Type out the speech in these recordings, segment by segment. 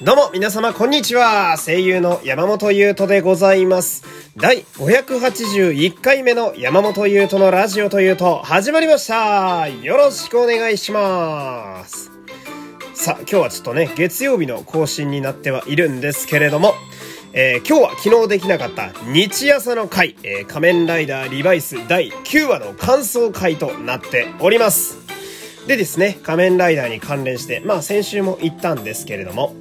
どうも皆様こんにちは。声優の山本優斗でございます。第581回目の山本優斗のラジオというと始まりました。よろしくお願いします。さあ今日はちょっとね月曜日の更新になってはいるんですけれどもえー、今日は昨日できなかった日朝の回、えー、仮面ライダーリバイス第9話の感想回となっております。でですね、仮面ライダーに関連して、まあ先週も言ったんですけれども、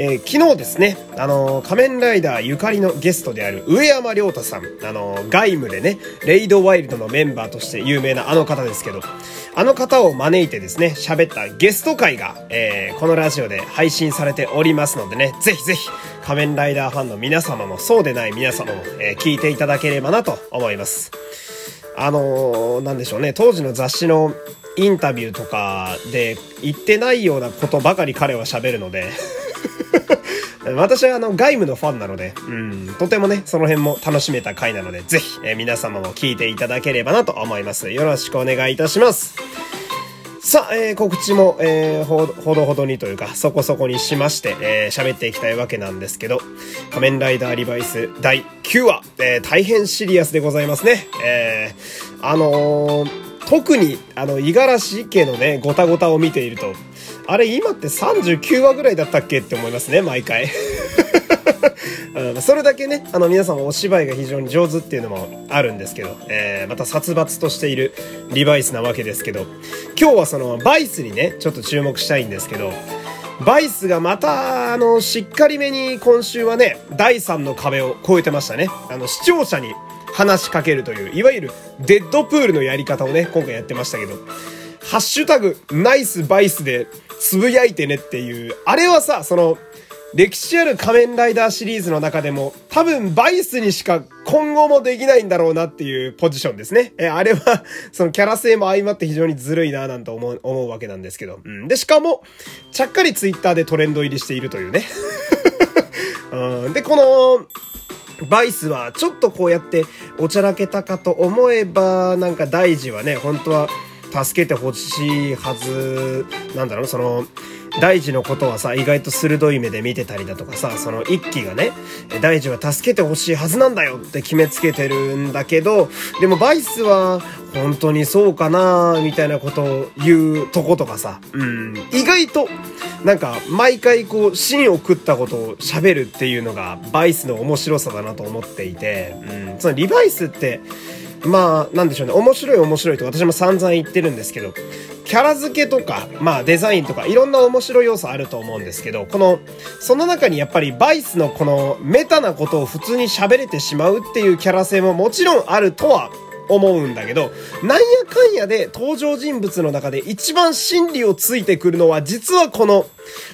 えー、昨日ですね、あのー、仮面ライダーゆかりのゲストである上山良太さん、あのー、外務でね、レイドワイルドのメンバーとして有名なあの方ですけど、あの方を招いてですね、喋ったゲスト会が、えー、このラジオで配信されておりますのでね、ぜひぜひ、仮面ライダーファンの皆様も、そうでない皆様も、えー、聞いていただければなと思います。あのー、なんでしょうね、当時の雑誌のインタビューとかで言ってないようなことばかり彼は喋るので 私はあの外務のファンなので、うん、とてもね、その辺も楽しめた回なので、ぜひ、えー、皆様も聞いていただければなと思います。よろしくお願いいたします。さあ、えー、告知も、えー、ほどほどにというか、そこそこにしまして、えー、喋っていきたいわけなんですけど、仮面ライダーリバイス第9話、えー、大変シリアスでございますね。えー、あのー特に、あの、五十嵐家のね、ごたごたを見ていると、あれ今って39話ぐらいだったっけって思いますね、毎回。それだけね、あの皆さんお芝居が非常に上手っていうのもあるんですけど、えー、また殺伐としているリバイスなわけですけど、今日はそのバイスにね、ちょっと注目したいんですけど、バイスがまた、あの、しっかりめに今週はね、第3の壁を越えてましたね。あの、視聴者に話しかけるという、いわゆるデッドプールのやり方をね、今回やってましたけど、ハッシュタグ、ナイスバイスでつぶやいてねっていう、あれはさ、その、歴史ある仮面ライダーシリーズの中でも、多分バイスにしか今後もできないんだろうなっていうポジションですね。え、あれは、そのキャラ性も相まって非常にずるいななんて思う、思うわけなんですけど。うん。で、しかも、ちゃっかりツイッターでトレンド入りしているというね。うん。で、この、バイスはちょっとこうやっておちゃらけたかと思えば、なんか大事はね、本当は助けてほしいはず、なんだろう、その、大事のことはさ、意外と鋭い目で見てたりだとかさ、その一気がね、大事は助けてほしいはずなんだよって決めつけてるんだけど、でもバイスは本当にそうかなみたいなことを言うとことかさ、うん、意外と、なんか毎回こう芯を食ったことを喋るっていうのがバイスの面白さだなと思っていて、うん、そのリバイスって、まあ、なんでしょうね。面白い面白いと私も散々言ってるんですけど、キャラ付けとか、まあデザインとかいろんな面白い要素あると思うんですけど、この、その中にやっぱりバイスのこのメタなことを普通に喋れてしまうっていうキャラ性ももちろんあるとは思うんだけど、なんやかんやで登場人物の中で一番心理をついてくるのは実はこの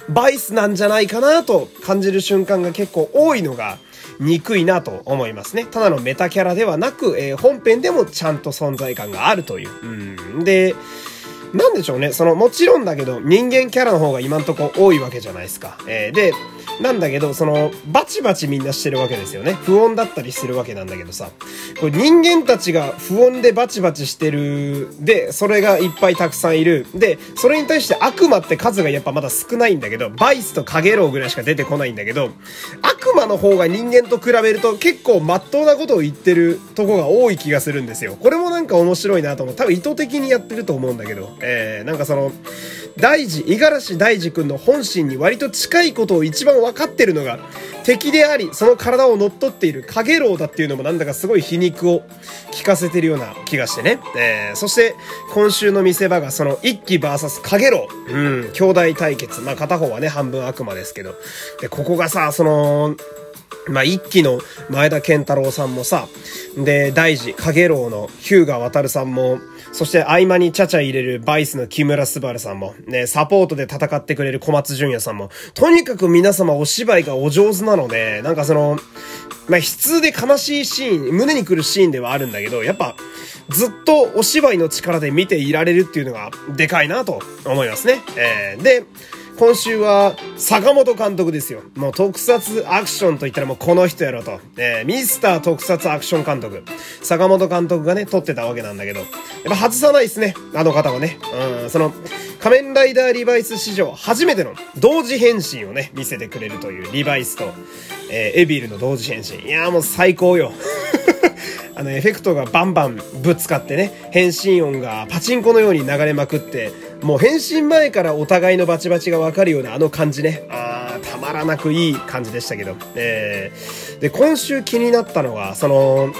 バイスなんじゃないかなと感じる瞬間が結構多いのが憎いなと思いますね。ただのメタキャラではなく、えー、本編でもちゃんと存在感があるという。うん。で、なんでしょうね。その、もちろんだけど、人間キャラの方が今んとこ多いわけじゃないですか。えー、で、なんだけど、その、バチバチみんなしてるわけですよね。不穏だったりするわけなんだけどさ。これ人間たちが不穏でバチバチしてる。で、それがいっぱいたくさんいる。で、それに対して悪魔って数がやっぱまだ少ないんだけど、バイスとカゲロウぐらいしか出てこないんだけど、悪魔の方が人間と比べると結構真っ当なことを言ってるとこが多い気がするんですよ。これもなんか面白いなと思う。多分意図的にやってると思うんだけど、えー、なんかその、大事、五十嵐大事君の本心に割と近いことを一番分かってるのが、敵であり、その体を乗っ取っている影郎だっていうのもなんだかすごい皮肉を聞かせてるような気がしてね。えー、そして、今週の見せ場がその一騎 VS 影郎。うん、兄弟対決。まあ片方はね、半分悪魔ですけど。で、ここがさ、その、まあ、一期の前田健太郎さんもさ、で、大事、影郎の日向渡さんも、そして合間にちゃちゃ入れるバイスの木村昴さんも、ね、サポートで戦ってくれる小松淳也さんも、とにかく皆様お芝居がお上手なので、なんかその、まあ、悲痛で悲しいシーン、胸に来るシーンではあるんだけど、やっぱ、ずっとお芝居の力で見ていられるっていうのが、でかいなと思いますね。えー、で、今週は坂本監督ですよ。もう特撮アクションと言ったらもうこの人やろと。えー、ミスター特撮アクション監督。坂本監督がね、撮ってたわけなんだけど。やっぱ外さないっすね。あの方はね。うん、その、仮面ライダーリバイス史上初めての同時変身をね、見せてくれるというリバイスと、えー、エビルの同時変身。いやーもう最高よ。あの、エフェクトがバンバンぶつかってね、変身音がパチンコのように流れまくって、もう返信前からお互いのバチバチがわかるようなあの感じね。あー、たまらなくいい感じでしたけど。えー、で、今週気になったのは、その、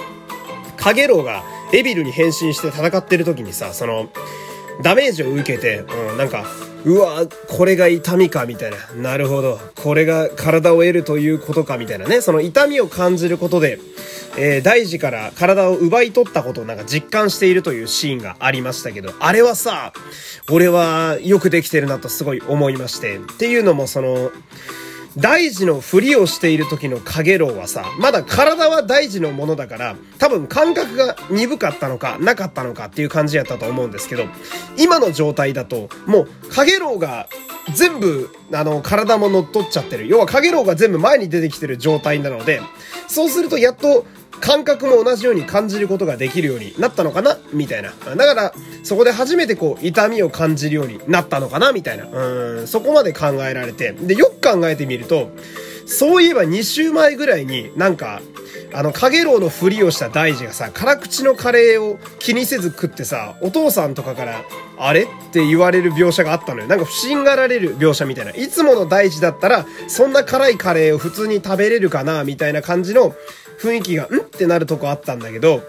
カゲロウがエビルに変身して戦ってる時にさ、その、ダメージを受けて、うん、なんか、うわ、これが痛みか、みたいな。なるほど。これが体を得るということか、みたいなね。その痛みを感じることで、えー、大事から体を奪い取ったことをなんか実感しているというシーンがありましたけど、あれはさ、俺はよくできてるなとすごい思いまして。っていうのもその、大事のふりをしている時のカゲロウはさ、まだ体は大事のものだから、多分感覚が鈍かったのか、なかったのかっていう感じやったと思うんですけど、今の状態だと、もう、カゲロウが全部、あの、体も乗っ取っちゃってる。要は、カゲロウが全部前に出てきてる状態なので、そうするとやっと、感覚も同じように感じることができるようになったのかな？みたいな。だから、そこで初めてこう、痛みを感じるようになったのかな？みたいな。うん、そこまで考えられて。で、よく考えてみると、そういえば2週前ぐらいになんか、あの、かげろうのふりをした大事がさ、辛口のカレーを気にせず食ってさ、お父さんとかから、あれ？って言われる描写があったのよ。なんか不審がられる描写みたいな。いつもの大事だったら、そんな辛いカレーを普通に食べれるかな？みたいな感じの雰囲気が、んってなるとこあったんだけど、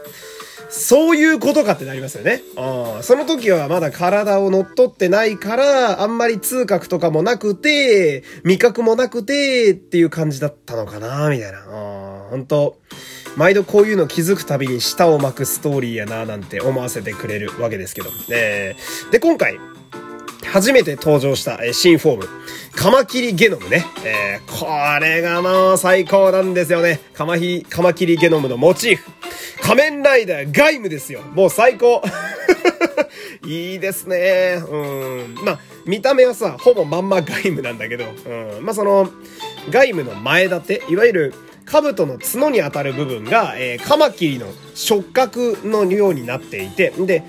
そういうことかってなりますよね。あその時はまだ体を乗っ取ってないから、あんまり痛覚とかもなくて、味覚もなくて、っていう感じだったのかなみたいな。本当毎度こういうの気づくたびに舌を巻くストーリーやななんて思わせてくれるわけですけど。えー、で、今回、初めて登場した、え新フォーム。カマキリゲノムね。えー、これがもう最高なんですよね。カマヒ、カマキリゲノムのモチーフ。仮面ライダーガイムですよ。もう最高。いいですね。うん。まあ、見た目はさ、ほぼまんまガイムなんだけど、うん。まあ、その、ガイムの前立て、いわゆる、兜の角に当たる部分が、えー、カマキリの触覚のようになっていて、で、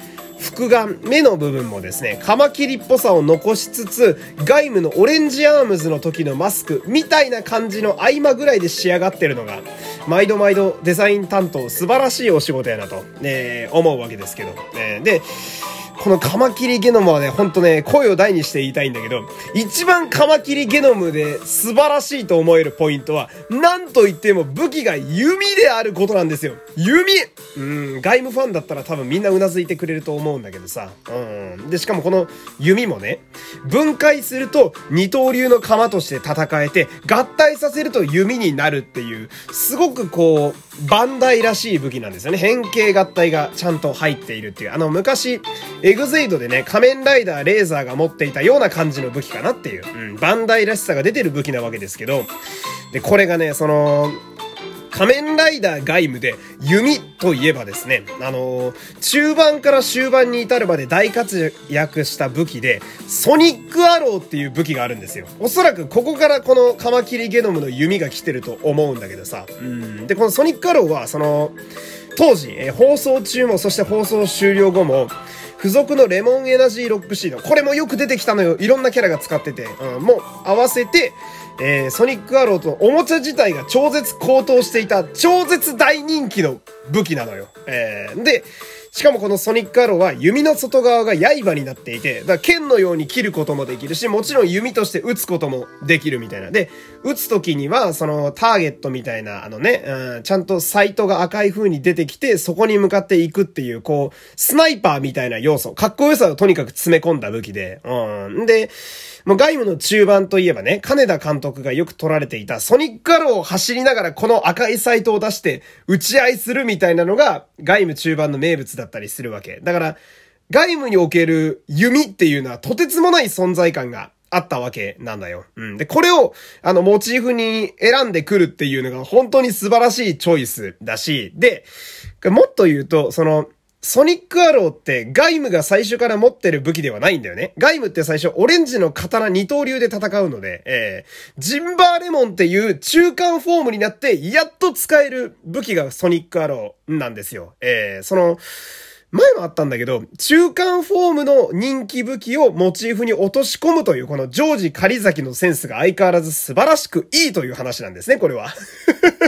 眼、目の部分もですね、カマキリっぽさを残しつつ、外務のオレンジアームズの時のマスクみたいな感じの合間ぐらいで仕上がってるのが、毎度毎度デザイン担当素晴らしいお仕事やなと、ね、思うわけですけど。ね、で、このカマキリゲノムはね、ほんとね、声を大にして言いたいんだけど、一番カマキリゲノムで素晴らしいと思えるポイントは、なんと言っても武器が弓であることなんですよ。弓うん、外務ファンだったら多分みんな頷いてくれると思うんだけどさ。うん。で、しかもこの弓もね、分解すると二刀流の鎌として戦えて、合体させると弓になるっていう、すごくこう、バンダイらしい武器なんですよね。変形合体がちゃんと入っているっていう。あの、昔、エグゼイドでね、仮面ライダーレーザーが持っていたような感じの武器かなっていう、うん、バンダイらしさが出てる武器なわけですけど、で、これがね、その、仮面ライダー外務で弓といえばですね、あのー、中盤から終盤に至るまで大活躍した武器で、ソニックアローっていう武器があるんですよ。おそらくここからこのカマキリゲノムの弓が来てると思うんだけどさ。うん。で、このソニックアローは、その、当時、えー、放送中も、そして放送終了後も、付属のレモンエナジーロックシード。これもよく出てきたのよ。いろんなキャラが使ってて。うん、もう合わせて、えー、ソニックアローとおもちゃ自体が超絶高騰していた超絶大人気の武器なのよ。えー、で、しかもこのソニックアローは弓の外側が刃になっていて、だ剣のように切ることもできるし、もちろん弓として撃つこともできるみたいな。で、撃つ時には、そのターゲットみたいな、あのね、うん、ちゃんとサイトが赤い風に出てきて、そこに向かっていくっていう、こう、スナイパーみたいな要素、かっこよさをとにかく詰め込んだ武器で、うん。で、もう外務の中盤といえばね、金田監督がよく取られていたソニックアローを走りながらこの赤いサイトを出して打ち合いするみたいなのが外務中盤の名物だったりするわけ。だから、外務における弓っていうのはとてつもない存在感があったわけなんだよ。うん。で、これを、あの、モチーフに選んでくるっていうのが本当に素晴らしいチョイスだし、で、もっと言うと、その、ソニックアローってガイムが最初から持ってる武器ではないんだよね。ガイムって最初オレンジの刀二刀流で戦うので、えー、ジンバーレモンっていう中間フォームになってやっと使える武器がソニックアローなんですよ。えー、その、前もあったんだけど、中間フォームの人気武器をモチーフに落とし込むというこのジョージ狩崎のセンスが相変わらず素晴らしくいいという話なんですね、これは。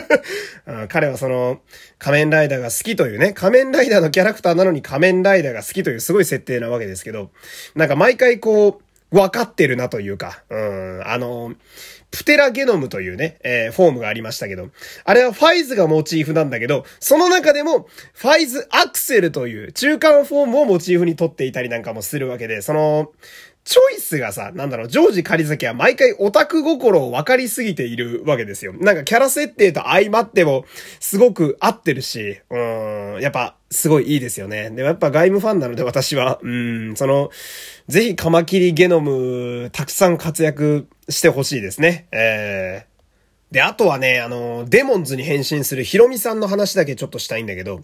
彼はその、仮面ライダーが好きというね、仮面ライダーのキャラクターなのに仮面ライダーが好きというすごい設定なわけですけど、なんか毎回こう、分かってるなというか、うん、あの、プテラゲノムというね、えー、フォームがありましたけど、あれはファイズがモチーフなんだけど、その中でも、ファイズアクセルという中間フォームをモチーフに取っていたりなんかもするわけで、その、チョイスがさ、なんだろう、ジョージ・カリザキは毎回オタク心を分かりすぎているわけですよ。なんかキャラ設定と相まっても、すごく合ってるし、うん、やっぱ、すごいいいですよね。でもやっぱ外務ファンなので私は、うん、その、ぜひカマキリゲノム、たくさん活躍してほしいですね。えーで、あとはね、あの、デモンズに変身するヒロミさんの話だけちょっとしたいんだけど、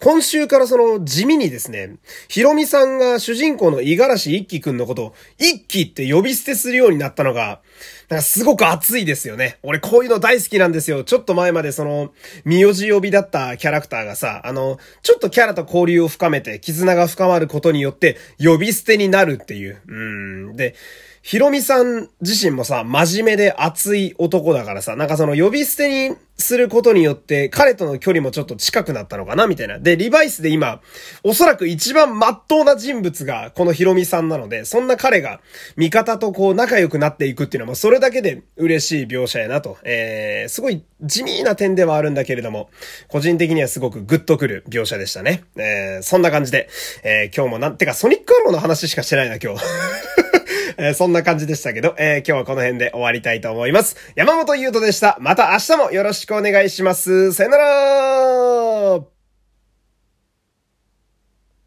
今週からその地味にですね、ヒロミさんが主人公の五十嵐一輝くんのことを、一輝って呼び捨てするようになったのが、なんかすごく熱いですよね。俺こういうの大好きなんですよ。ちょっと前までその、名字呼びだったキャラクターがさ、あの、ちょっとキャラと交流を深めて、絆が深まることによって、呼び捨てになるっていう。うん。で、ヒロミさん自身もさ、真面目で熱い男だからさ、なんかその呼び捨てにすることによって、彼との距離もちょっと近くなったのかなみたいな。で、リバイスで今、おそらく一番真っ当な人物がこのヒロミさんなので、そんな彼が味方とこう仲良くなっていくっていうのも、それだけで嬉しい描写やなと。えー、すごい地味な点ではあるんだけれども、個人的にはすごくグッとくる描写でしたね。えー、そんな感じで、えー、今日もなん、てかソニックアローの話しかしてないな、今日。えー、そんな感じでしたけど、えー、今日はこの辺で終わりたいと思います。山本優斗でした。また明日もよろしくお願いします。さよなら